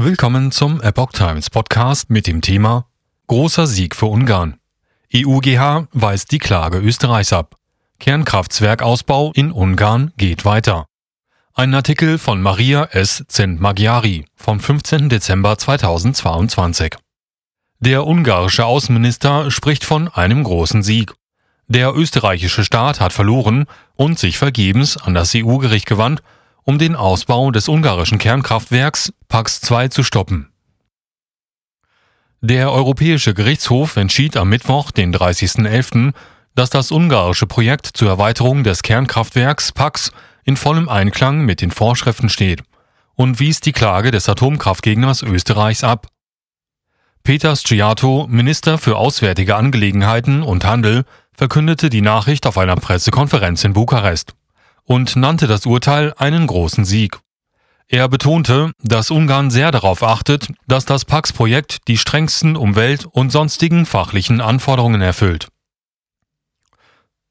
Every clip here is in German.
Willkommen zum Epoch Times Podcast mit dem Thema Großer Sieg für Ungarn. EUGH weist die Klage Österreichs ab. Kernkraftwerkausbau in Ungarn geht weiter. Ein Artikel von Maria S. Zentmagiari vom 15. Dezember 2022. Der ungarische Außenminister spricht von einem großen Sieg. Der österreichische Staat hat verloren und sich vergebens an das EU-Gericht gewandt, um den Ausbau des ungarischen Kernkraftwerks Pax 2 zu stoppen. Der Europäische Gerichtshof entschied am Mittwoch, den 30.11., dass das ungarische Projekt zur Erweiterung des Kernkraftwerks Pax in vollem Einklang mit den Vorschriften steht und wies die Klage des Atomkraftgegners Österreichs ab. Peter Sciato, Minister für Auswärtige Angelegenheiten und Handel, verkündete die Nachricht auf einer Pressekonferenz in Bukarest und nannte das Urteil einen großen Sieg. Er betonte, dass Ungarn sehr darauf achtet, dass das Pax-Projekt die strengsten Umwelt- und sonstigen fachlichen Anforderungen erfüllt.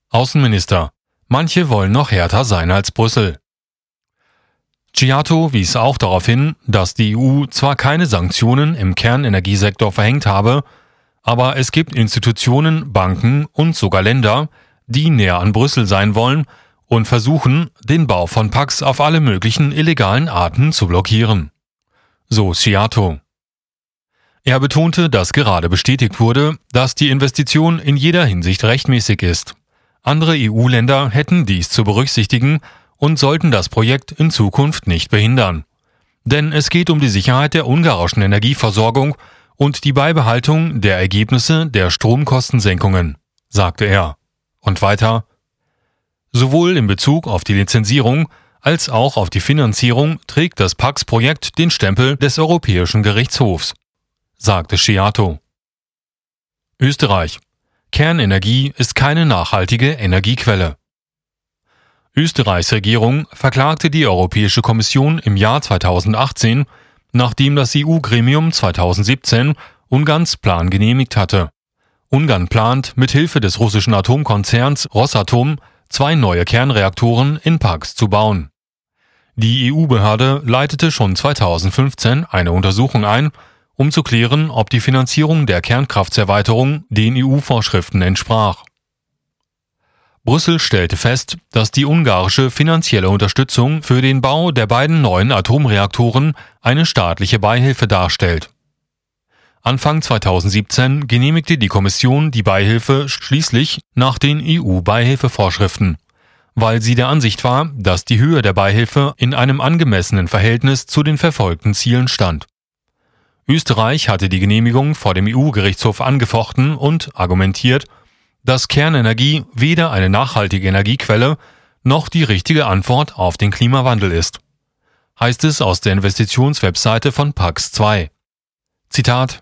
Außenminister. Manche wollen noch härter sein als Brüssel. Giato wies auch darauf hin, dass die EU zwar keine Sanktionen im Kernenergiesektor verhängt habe, aber es gibt Institutionen, Banken und sogar Länder, die näher an Brüssel sein wollen und versuchen, den Bau von Pax auf alle möglichen illegalen Arten zu blockieren. So Sciato. Er betonte, dass gerade bestätigt wurde, dass die Investition in jeder Hinsicht rechtmäßig ist. Andere EU-Länder hätten dies zu berücksichtigen und sollten das Projekt in Zukunft nicht behindern. Denn es geht um die Sicherheit der ungarischen Energieversorgung und die Beibehaltung der Ergebnisse der Stromkostensenkungen, sagte er. Und weiter, Sowohl in Bezug auf die Lizenzierung als auch auf die Finanzierung trägt das Pax-Projekt den Stempel des Europäischen Gerichtshofs, sagte Sciato. Österreich. Kernenergie ist keine nachhaltige Energiequelle. Österreichs Regierung verklagte die Europäische Kommission im Jahr 2018, nachdem das EU-Gremium 2017 Ungarns Plan genehmigt hatte. Ungarn plant, mithilfe des russischen Atomkonzerns Rosatom zwei neue Kernreaktoren in Pax zu bauen. Die EU-Behörde leitete schon 2015 eine Untersuchung ein, um zu klären, ob die Finanzierung der Kernkraftserweiterung den EU-Vorschriften entsprach. Brüssel stellte fest, dass die ungarische finanzielle Unterstützung für den Bau der beiden neuen Atomreaktoren eine staatliche Beihilfe darstellt. Anfang 2017 genehmigte die Kommission die Beihilfe schließlich nach den EU-Beihilfevorschriften, weil sie der Ansicht war, dass die Höhe der Beihilfe in einem angemessenen Verhältnis zu den verfolgten Zielen stand. Österreich hatte die Genehmigung vor dem EU-Gerichtshof angefochten und argumentiert, dass Kernenergie weder eine nachhaltige Energiequelle noch die richtige Antwort auf den Klimawandel ist. Heißt es aus der Investitionswebseite von Pax 2. Zitat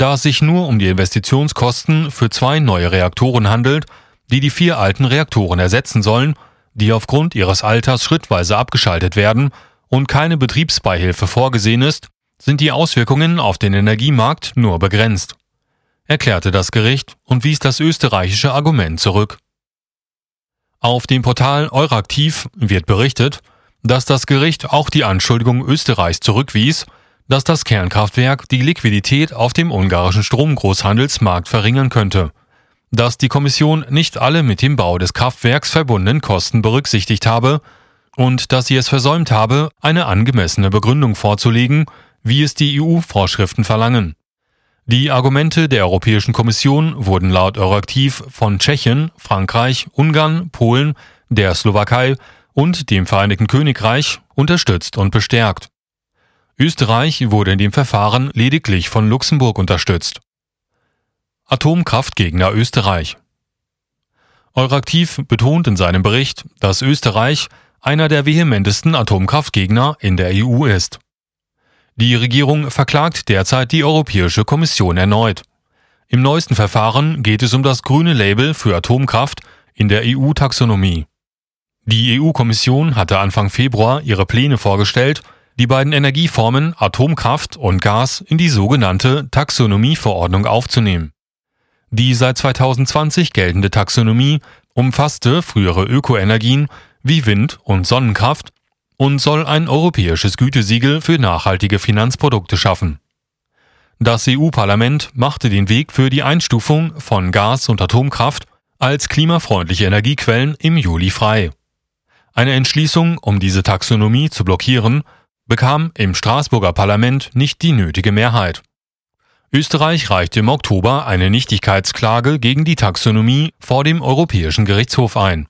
da es sich nur um die Investitionskosten für zwei neue Reaktoren handelt, die die vier alten Reaktoren ersetzen sollen, die aufgrund ihres Alters schrittweise abgeschaltet werden und keine Betriebsbeihilfe vorgesehen ist, sind die Auswirkungen auf den Energiemarkt nur begrenzt, erklärte das Gericht und wies das österreichische Argument zurück. Auf dem Portal Euraktiv wird berichtet, dass das Gericht auch die Anschuldigung Österreichs zurückwies dass das Kernkraftwerk die Liquidität auf dem ungarischen Stromgroßhandelsmarkt verringern könnte, dass die Kommission nicht alle mit dem Bau des Kraftwerks verbundenen Kosten berücksichtigt habe und dass sie es versäumt habe, eine angemessene Begründung vorzulegen, wie es die EU-Vorschriften verlangen. Die Argumente der Europäischen Kommission wurden laut Euraktiv von Tschechien, Frankreich, Ungarn, Polen, der Slowakei und dem Vereinigten Königreich unterstützt und bestärkt. Österreich wurde in dem Verfahren lediglich von Luxemburg unterstützt. Atomkraftgegner Österreich Euraktiv betont in seinem Bericht, dass Österreich einer der vehementesten Atomkraftgegner in der EU ist. Die Regierung verklagt derzeit die Europäische Kommission erneut. Im neuesten Verfahren geht es um das grüne Label für Atomkraft in der EU-Taxonomie. Die EU-Kommission hatte Anfang Februar ihre Pläne vorgestellt, die beiden Energieformen Atomkraft und Gas in die sogenannte Taxonomieverordnung aufzunehmen. Die seit 2020 geltende Taxonomie umfasste frühere Ökoenergien wie Wind- und Sonnenkraft und soll ein europäisches Gütesiegel für nachhaltige Finanzprodukte schaffen. Das EU-Parlament machte den Weg für die Einstufung von Gas und Atomkraft als klimafreundliche Energiequellen im Juli frei. Eine Entschließung, um diese Taxonomie zu blockieren, bekam im Straßburger Parlament nicht die nötige Mehrheit. Österreich reichte im Oktober eine Nichtigkeitsklage gegen die Taxonomie vor dem Europäischen Gerichtshof ein.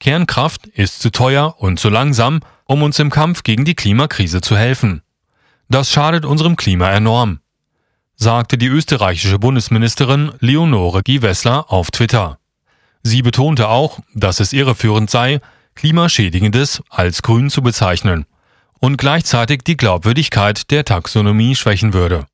Kernkraft ist zu teuer und zu langsam, um uns im Kampf gegen die Klimakrise zu helfen. Das schadet unserem Klima enorm, sagte die österreichische Bundesministerin Leonore Gewessler auf Twitter. Sie betonte auch, dass es irreführend sei, Klimaschädigendes als grün zu bezeichnen und gleichzeitig die Glaubwürdigkeit der Taxonomie schwächen würde